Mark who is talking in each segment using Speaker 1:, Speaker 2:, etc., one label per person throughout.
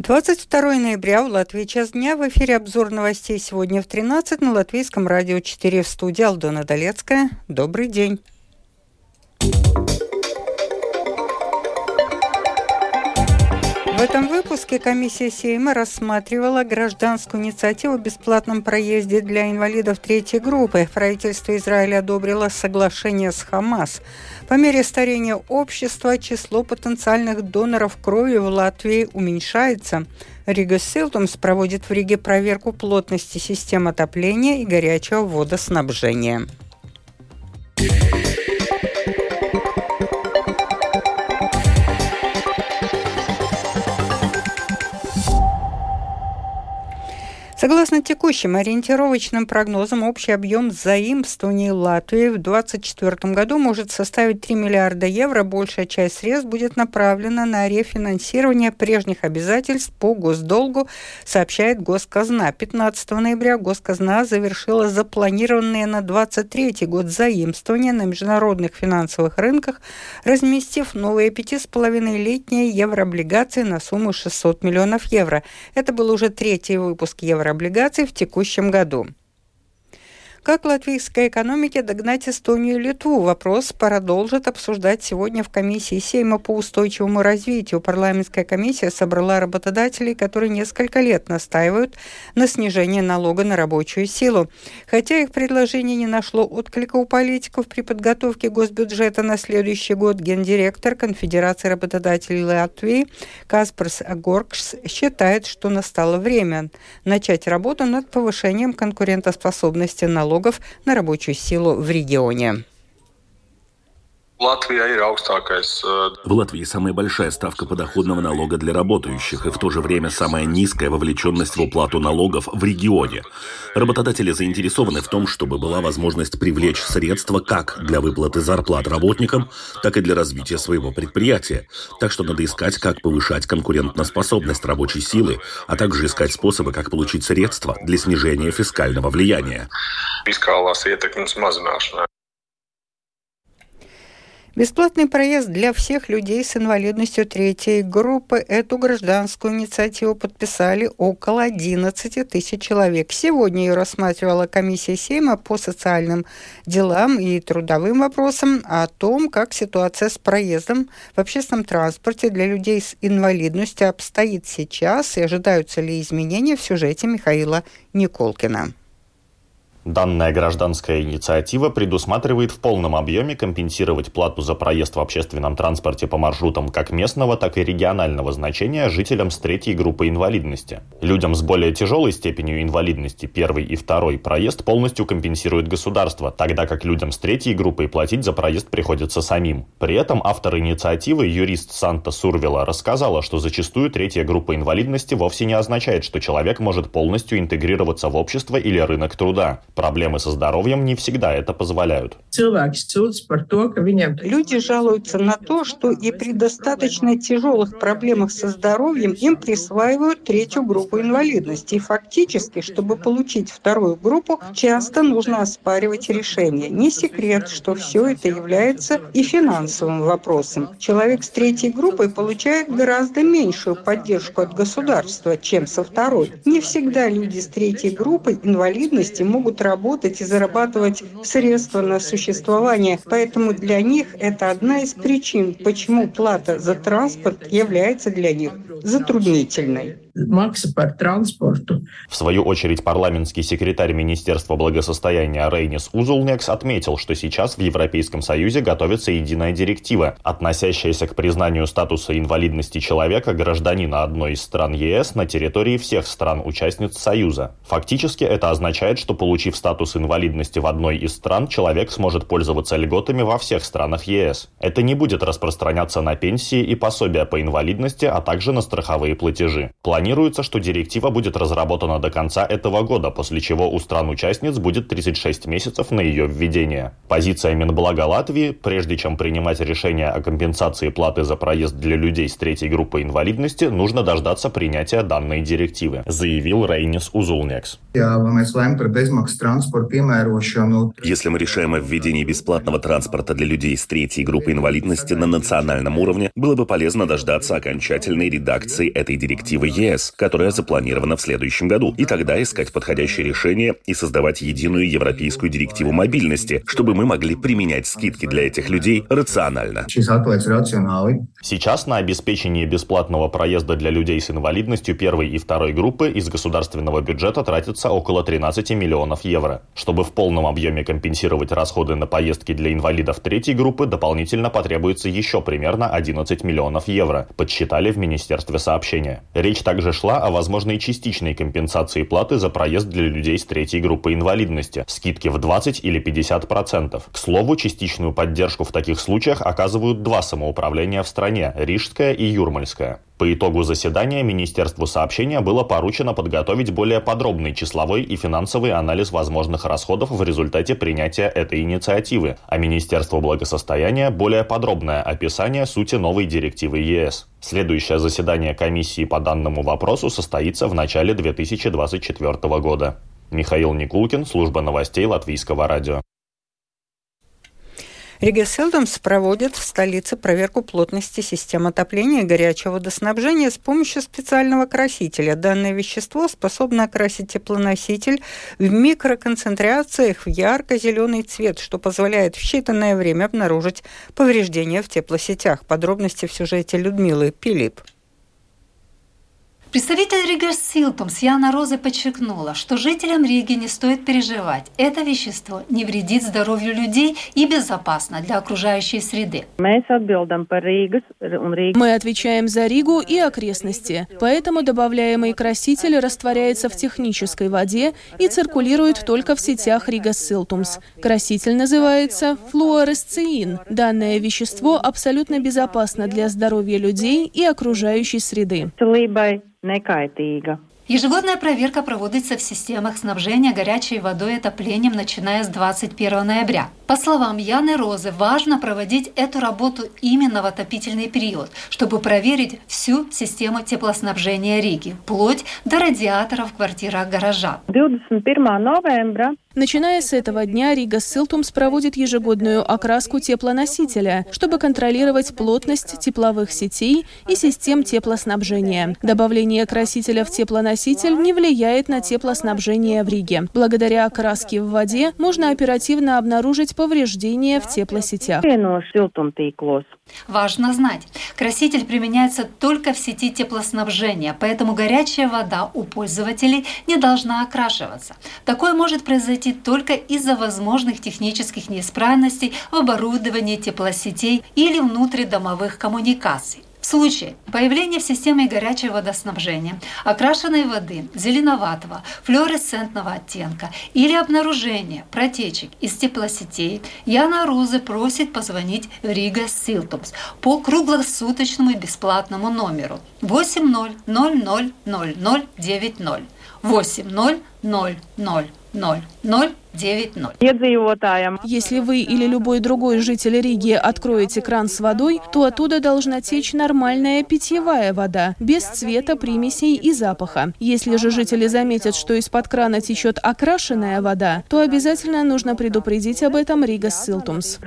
Speaker 1: 22 ноября в Латвии час дня. В эфире обзор новостей сегодня в 13 на Латвийском радио 4 в студии Алдона Долецкая. Добрый день. В этом выпуске комиссия Сейма рассматривала гражданскую инициативу о бесплатном проезде для инвалидов третьей группы. Правительство Израиля одобрило соглашение с Хамас. По мере старения общества число потенциальных доноров крови в Латвии уменьшается. Рига Силтумс проводит в Риге проверку плотности систем отопления и горячего водоснабжения. Согласно текущим ориентировочным прогнозам, общий объем заимствований Латвии в 2024 году может составить 3 миллиарда евро. Большая часть средств будет направлена на рефинансирование прежних обязательств по госдолгу, сообщает Госказна. 15 ноября Госказна завершила запланированные на 2023 год заимствования на международных финансовых рынках, разместив новые 5,5-летние еврооблигации на сумму 600 миллионов евро. Это был уже третий выпуск евро облигаций в текущем году. Как латвийской экономике догнать Эстонию и Литву? Вопрос продолжит обсуждать сегодня в комиссии Сейма по устойчивому развитию. Парламентская комиссия собрала работодателей, которые несколько лет настаивают на снижении налога на рабочую силу. Хотя их предложение не нашло отклика у политиков при подготовке госбюджета на следующий год, гендиректор Конфедерации работодателей Латвии Каспарс Горкс считает, что настало время начать работу над повышением конкурентоспособности налога налогов на рабочую силу в регионе.
Speaker 2: Э, в Латвии самая большая ставка подоходного налога для работающих и в то же время самая низкая вовлеченность в уплату налогов в регионе. Работодатели заинтересованы в том, чтобы была возможность привлечь средства как для выплаты зарплат работникам, так и для развития своего предприятия. Так что надо искать, как повышать конкурентоспособность рабочей силы, а также искать способы, как получить средства для снижения фискального влияния.
Speaker 1: Бесплатный проезд для всех людей с инвалидностью третьей группы. Эту гражданскую инициативу подписали около 11 тысяч человек. Сегодня ее рассматривала комиссия Сейма по социальным делам и трудовым вопросам о том, как ситуация с проездом в общественном транспорте для людей с инвалидностью обстоит сейчас и ожидаются ли изменения в сюжете Михаила Николкина.
Speaker 3: Данная гражданская инициатива предусматривает в полном объеме компенсировать плату за проезд в общественном транспорте по маршрутам как местного, так и регионального значения жителям с третьей группы инвалидности. Людям с более тяжелой степенью инвалидности, первый и второй, проезд полностью компенсирует государство, тогда как людям с третьей группой платить за проезд приходится самим. При этом автор инициативы, юрист Санта Сурвела, рассказала, что зачастую третья группа инвалидности вовсе не означает, что человек может полностью интегрироваться в общество или рынок труда. Проблемы со здоровьем не всегда это позволяют.
Speaker 1: Люди жалуются на то, что и при достаточно тяжелых проблемах со здоровьем им присваивают третью группу инвалидности. И фактически, чтобы получить вторую группу, часто нужно оспаривать решение. Не секрет, что все это является и финансовым вопросом. Человек с третьей группой получает гораздо меньшую поддержку от государства, чем со второй. Не всегда люди с третьей группой инвалидности могут работать и зарабатывать средства на существование. Поэтому для них это одна из причин, почему плата за транспорт является для них затруднительной
Speaker 3: макса par транспорту. В свою очередь парламентский секретарь Министерства благосостояния Рейнис Узулнекс отметил, что сейчас в Европейском Союзе готовится единая директива, относящаяся к признанию статуса инвалидности человека гражданина одной из стран ЕС на территории всех стран-участниц Союза. Фактически это означает, что получив статус инвалидности в одной из стран, человек сможет пользоваться льготами во всех странах ЕС. Это не будет распространяться на пенсии и пособия по инвалидности, а также на страховые платежи. Планируется, что директива будет разработана до конца этого года, после чего у стран-участниц будет 36 месяцев на ее введение. Позиция Минблага Латвии, прежде чем принимать решение о компенсации платы за проезд для людей с третьей группой инвалидности, нужно дождаться принятия данной директивы, заявил Рейнис Узулнекс.
Speaker 2: Если мы решаем о введении бесплатного транспорта для людей с третьей группой инвалидности на национальном уровне, было бы полезно дождаться окончательной редакции этой директивы ЕС ЕС, которая запланирована в следующем году, и тогда искать подходящее решение и создавать единую европейскую директиву мобильности, чтобы мы могли применять скидки для этих людей рационально.
Speaker 3: Сейчас на обеспечение бесплатного проезда для людей с инвалидностью первой и второй группы из государственного бюджета тратится около 13 миллионов евро. Чтобы в полном объеме компенсировать расходы на поездки для инвалидов третьей группы, дополнительно потребуется еще примерно 11 миллионов евро, подсчитали в Министерстве сообщения. Речь также шла о возможной частичной компенсации платы за проезд для людей с третьей группы инвалидности, скидки в 20 или 50 процентов. К слову, частичную поддержку в таких случаях оказывают два самоуправления в стране – Рижское и Юрмальское. По итогу заседания Министерству сообщения было поручено подготовить более подробный числовой и финансовый анализ возможных расходов в результате принятия этой инициативы, а Министерству благосостояния – более подробное описание сути новой директивы ЕС. Следующее заседание комиссии по данному вопросу состоится в начале 2024 года. Михаил Никулкин, служба новостей Латвийского радио.
Speaker 1: Рига Селдомс проводит в столице проверку плотности систем отопления и горячего водоснабжения с помощью специального красителя. Данное вещество способно окрасить теплоноситель в микроконцентрациях в ярко-зеленый цвет, что позволяет в считанное время обнаружить повреждения в теплосетях. Подробности в сюжете Людмилы Пилип.
Speaker 4: Представитель Рига Силтумс Яна Розы подчеркнула, что жителям Риги не стоит переживать. Это вещество не вредит здоровью людей и безопасно для окружающей среды.
Speaker 5: Мы отвечаем за Ригу и окрестности, поэтому добавляемый краситель растворяется в технической воде и циркулирует только в сетях Рига Силтумс. Краситель называется флуоресцеин. Данное вещество абсолютно безопасно для здоровья людей и окружающей среды
Speaker 4: nekaitīga. Ежегодная проверка проводится в системах снабжения горячей водой и отоплением, начиная с 21 ноября. По словам Яны Розы, важно проводить эту работу именно в отопительный период, чтобы проверить всю систему теплоснабжения Риги, вплоть до радиаторов в квартирах горожан. 21
Speaker 5: ноября Начиная с этого дня Рига Силтумс проводит ежегодную окраску теплоносителя, чтобы контролировать плотность тепловых сетей и систем теплоснабжения. Добавление красителя в теплоноситель не влияет на теплоснабжение в Риге. Благодаря окраске в воде можно оперативно обнаружить повреждения в теплосетях.
Speaker 4: Важно знать, краситель применяется только в сети теплоснабжения, поэтому горячая вода у пользователей не должна окрашиваться. Такое может произойти только из-за возможных технических неисправностей в оборудовании теплосетей или внутридомовых коммуникаций. Случае появления в системе горячего водоснабжения окрашенной воды зеленоватого, флуоресцентного оттенка или обнаружения протечек из теплосетей, Яна Розы просит позвонить в Рига Силтумс по круглосуточному бесплатному номеру 8000 0090 8000 0090
Speaker 5: если вы или любой другой житель Риги откроете кран с водой, то оттуда должна течь нормальная питьевая вода, без цвета, примесей и запаха. Если же жители заметят, что из-под крана течет окрашенная вода, то обязательно нужно предупредить об этом Рига Силтумс.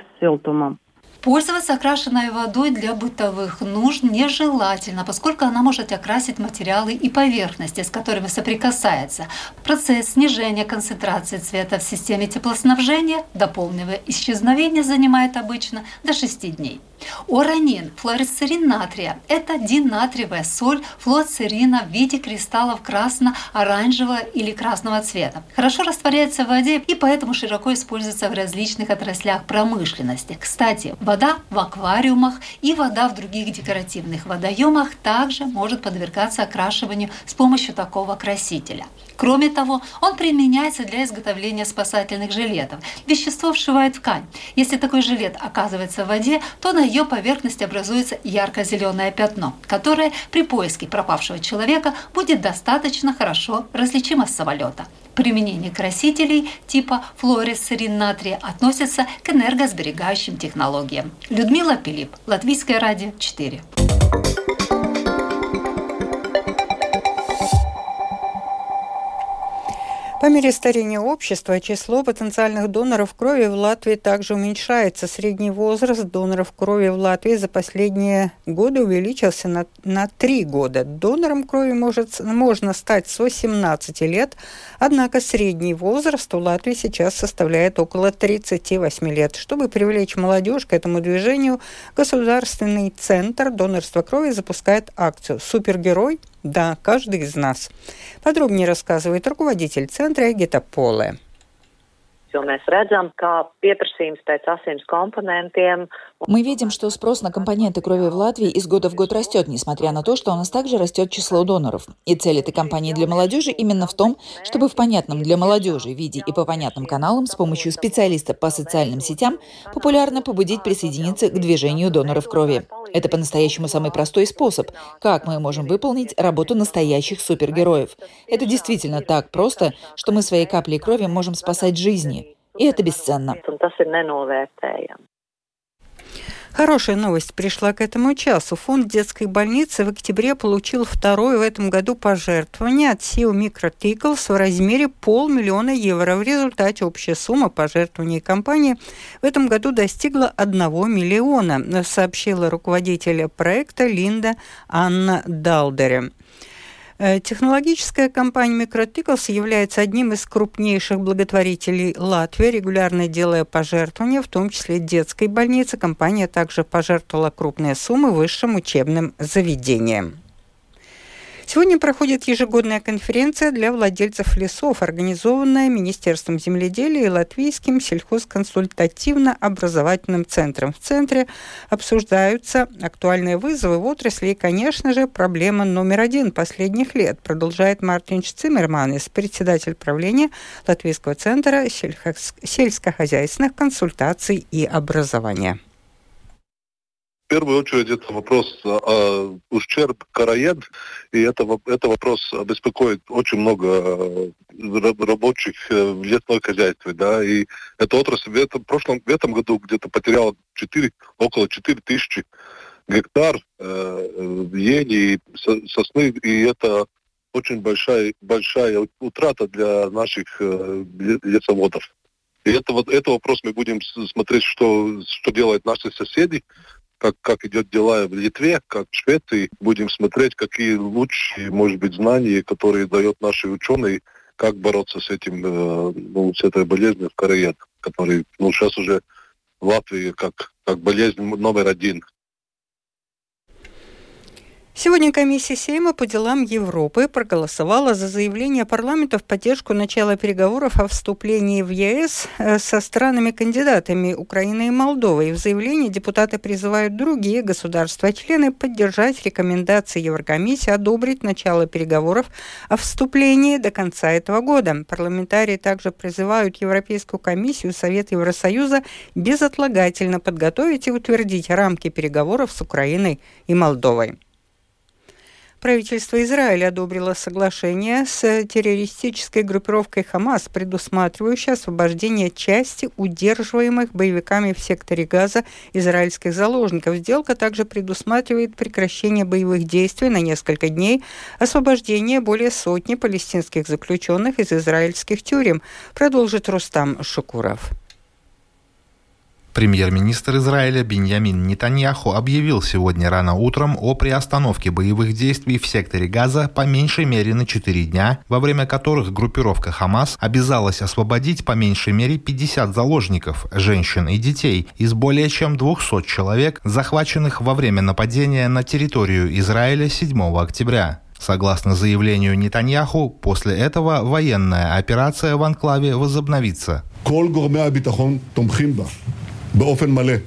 Speaker 4: Пользоваться окрашенной водой для бытовых нужд нежелательно, поскольку она может окрасить материалы и поверхности, с которыми соприкасается. Процесс снижения концентрации цвета в системе теплоснабжения до полного исчезновения занимает обычно до 6 дней. Уранин, флуоресцерин натрия – это динатриевая соль флуоцерина в виде кристаллов красно-оранжевого или красного цвета. Хорошо растворяется в воде и поэтому широко используется в различных отраслях промышленности. Кстати, вода в аквариумах и вода в других декоративных водоемах также может подвергаться окрашиванию с помощью такого красителя. Кроме того, он применяется для изготовления спасательных жилетов. Вещество вшивает ткань. Если такой жилет оказывается в воде, то на ее поверхности образуется ярко-зеленое пятно, которое при поиске пропавшего человека будет достаточно хорошо различимо с самолета. Применение красителей типа флуоресцерин натрия относится к энергосберегающим технологиям. Людмила Пилип, Латвийское радио 4.
Speaker 1: По мере старения общества число потенциальных доноров крови в Латвии также уменьшается. Средний возраст доноров крови в Латвии за последние годы увеличился на, на 3 года. Донором крови может, можно стать с 18 лет, однако средний возраст у Латвии сейчас составляет около 38 лет. Чтобы привлечь молодежь к этому движению, Государственный центр донорства крови запускает акцию «Супергерой – да, каждый из нас. Подробнее рассказывает руководитель центра Эгита Поле.
Speaker 6: Мы видим, что спрос на компоненты крови в Латвии из года в год растет, несмотря на то, что у нас также растет число доноров. И цель этой кампании для молодежи именно в том, чтобы в понятном для молодежи виде и по понятным каналам с помощью специалистов по социальным сетям популярно побудить присоединиться к движению доноров крови. Это по-настоящему самый простой способ, как мы можем выполнить работу настоящих супергероев. Это действительно так просто, что мы своей каплей крови можем спасать жизни. И это бесценно.
Speaker 1: Хорошая новость пришла к этому часу. Фонд детской больницы в октябре получил второе в этом году пожертвование от SEO Microticals в размере полмиллиона евро. В результате общая сумма пожертвований компании в этом году достигла 1 миллиона, сообщила руководитель проекта Линда Анна Далдере. Э, технологическая компания Microticals является одним из крупнейших благотворителей Латвии, регулярно делая пожертвования, в том числе детской больнице. Компания также пожертвовала крупные суммы высшим учебным заведениям. Сегодня проходит ежегодная конференция для владельцев лесов, организованная Министерством земледелия и Латвийским сельхозконсультативно-образовательным центром. В центре обсуждаются актуальные вызовы в отрасли и, конечно же, проблема номер один последних лет, продолжает Мартин Циммерман, председатель правления Латвийского центра сельскохозяйственных консультаций и образования
Speaker 7: первую очередь это вопрос э, ущерб короед, и это, это вопрос беспокоит очень много э, рабочих э, в лесном хозяйстве, да, и эта отрасль в этом, в прошлом, в этом году где-то потеряла 4, около 4 тысячи гектар э, ели и сосны, и это очень большая, большая утрата для наших э, лесоводов. И это, вот, это вопрос мы будем смотреть, что, что делают наши соседи, как, как идет дела в Литве, как в Швеции. Будем смотреть, какие лучшие, может быть, знания, которые дают наши ученые, как бороться с этим, э, ну, с этой болезнью в Корее, который, ну, сейчас уже в Латвии как, как болезнь номер один
Speaker 1: Сегодня комиссия Сейма по делам Европы проголосовала за заявление парламента в поддержку начала переговоров о вступлении в ЕС э, со странами-кандидатами Украины и Молдовы. И в заявлении депутаты призывают другие государства-члены поддержать рекомендации Еврокомиссии одобрить начало переговоров о вступлении до конца этого года. Парламентарии также призывают Европейскую комиссию, Совет Евросоюза безотлагательно подготовить и утвердить рамки переговоров с Украиной и Молдовой. Правительство Израиля одобрило соглашение с террористической группировкой Хамас, предусматривающее освобождение части удерживаемых боевиками в секторе Газа израильских заложников. Сделка также предусматривает прекращение боевых действий на несколько дней, освобождение более сотни палестинских заключенных из израильских тюрем, продолжит Рустам Шукуров.
Speaker 8: Премьер-министр Израиля Беньямин Нетаньяху объявил сегодня рано утром о приостановке боевых действий в секторе Газа по меньшей мере на 4 дня, во время которых группировка Хамас обязалась освободить по меньшей мере 50 заложников, женщин и детей, из более чем 200 человек, захваченных во время нападения на территорию Израиля 7 октября. Согласно заявлению Нетаньяху, после этого военная операция в анклаве возобновится.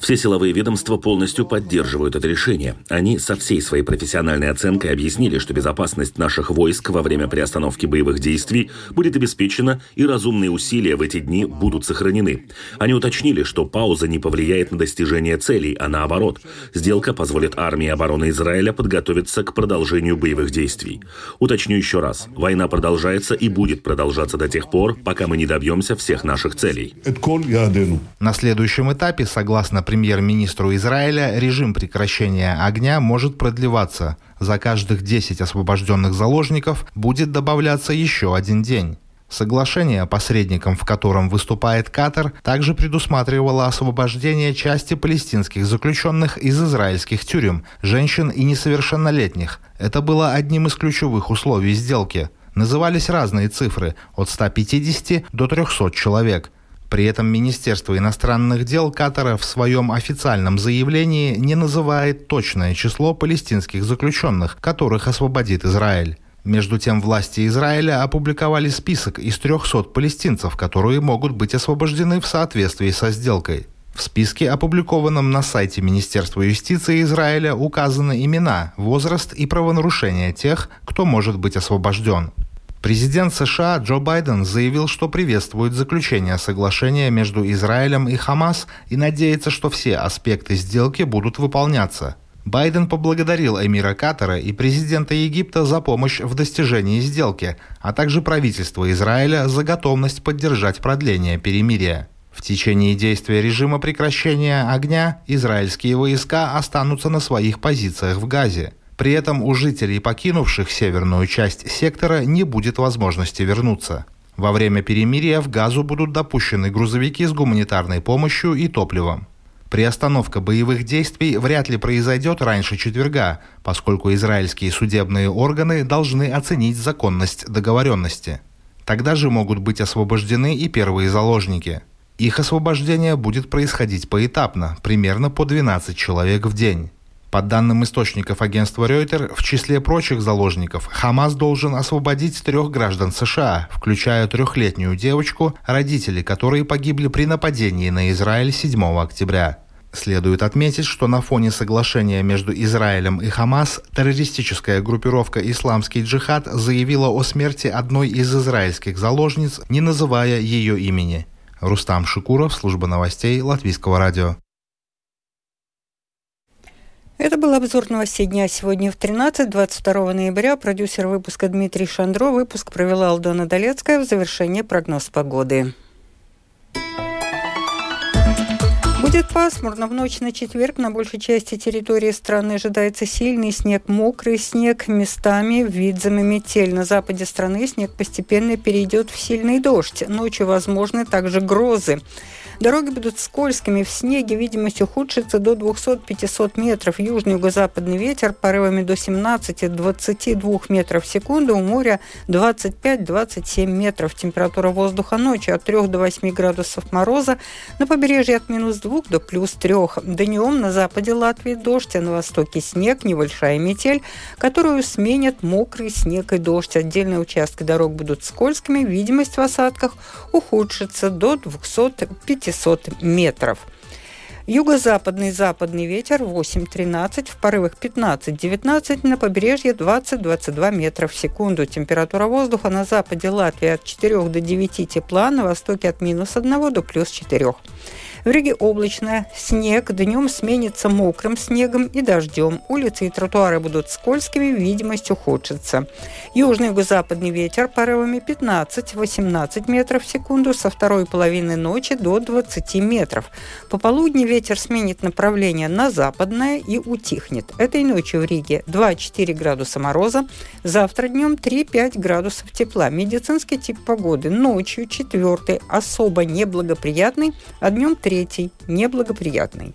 Speaker 2: Все силовые ведомства полностью поддерживают это решение. Они со всей своей профессиональной оценкой объяснили, что безопасность наших войск во время приостановки боевых действий будет обеспечена и разумные усилия в эти дни будут сохранены. Они уточнили, что пауза не повлияет на достижение целей, а наоборот. Сделка позволит армии обороны Израиля подготовиться к продолжению боевых действий. Уточню еще раз. Война продолжается и будет продолжаться до тех пор, пока мы не добьемся всех наших целей.
Speaker 8: На следующем этапе этапе, согласно премьер-министру Израиля, режим прекращения огня может продлеваться. За каждых 10 освобожденных заложников будет добавляться еще один день. Соглашение, посредником в котором выступает Катар, также предусматривало освобождение части палестинских заключенных из израильских тюрем, женщин и несовершеннолетних. Это было одним из ключевых условий сделки. Назывались разные цифры – от 150 до 300 человек. При этом Министерство иностранных дел Катара в своем официальном заявлении не называет точное число палестинских заключенных, которых освободит Израиль. Между тем, власти Израиля опубликовали список из 300 палестинцев, которые могут быть освобождены в соответствии со сделкой. В списке, опубликованном на сайте Министерства юстиции Израиля, указаны имена, возраст и правонарушения тех, кто может быть освобожден. Президент США Джо Байден заявил, что приветствует заключение соглашения между Израилем и Хамас и надеется, что все аспекты сделки будут выполняться. Байден поблагодарил эмира Катара и президента Египта за помощь в достижении сделки, а также правительство Израиля за готовность поддержать продление перемирия. В течение действия режима прекращения огня израильские войска останутся на своих позициях в Газе. При этом у жителей, покинувших северную часть сектора, не будет возможности вернуться. Во время перемирия в Газу будут допущены грузовики с гуманитарной помощью и топливом. Приостановка боевых действий вряд ли произойдет раньше четверга, поскольку израильские судебные органы должны оценить законность договоренности. Тогда же могут быть освобождены и первые заложники. Их освобождение будет происходить поэтапно, примерно по 12 человек в день. По данным источников агентства Reuters, в числе прочих заложников Хамас должен освободить трех граждан США, включая трехлетнюю девочку, родители которой погибли при нападении на Израиль 7 октября. Следует отметить, что на фоне соглашения между Израилем и Хамас террористическая группировка «Исламский джихад» заявила о смерти одной из израильских заложниц, не называя ее имени. Рустам Шикуров, служба новостей Латвийского радио.
Speaker 1: Это был обзор новостей дня сегодня в 13-22 ноября. Продюсер выпуска Дмитрий Шандро. Выпуск провела Алдона Долецкая. В завершение прогноз погоды. Будет пасмурно. В ночь на четверг на большей части территории страны ожидается сильный снег, мокрый снег, местами видзами метель. На западе страны снег постепенно перейдет в сильный дождь. Ночью возможны также грозы. Дороги будут скользкими, в снеге видимость ухудшится до 200-500 метров. Южный юго-западный ветер порывами до 17-22 метров в секунду, у моря 25-27 метров. Температура воздуха ночью от 3 до 8 градусов мороза, на побережье от минус 2 до плюс 3. Днем на западе Латвии дождь, а на востоке снег, небольшая метель, которую сменят мокрый снег и дождь. Отдельные участки дорог будут скользкими, видимость в осадках ухудшится до 250 500 метров. Юго-западный западный ветер 8-13, в порывах 15-19, на побережье 20-22 метров в секунду. Температура воздуха на западе Латвии от 4 до 9 тепла, на востоке от минус 1 до плюс 4. В Риге облачно, снег днем сменится мокрым снегом и дождем. Улицы и тротуары будут скользкими, видимость ухудшится. Южный юго-западный ветер порывами 15-18 метров в секунду со второй половины ночи до 20 метров. По полудню ветер сменит направление на западное и утихнет. Этой ночью в Риге 2-4 градуса мороза, завтра днем 3-5 градусов тепла. Медицинский тип погоды ночью четвертый особо неблагоприятный, а днем 3 третий – неблагоприятный.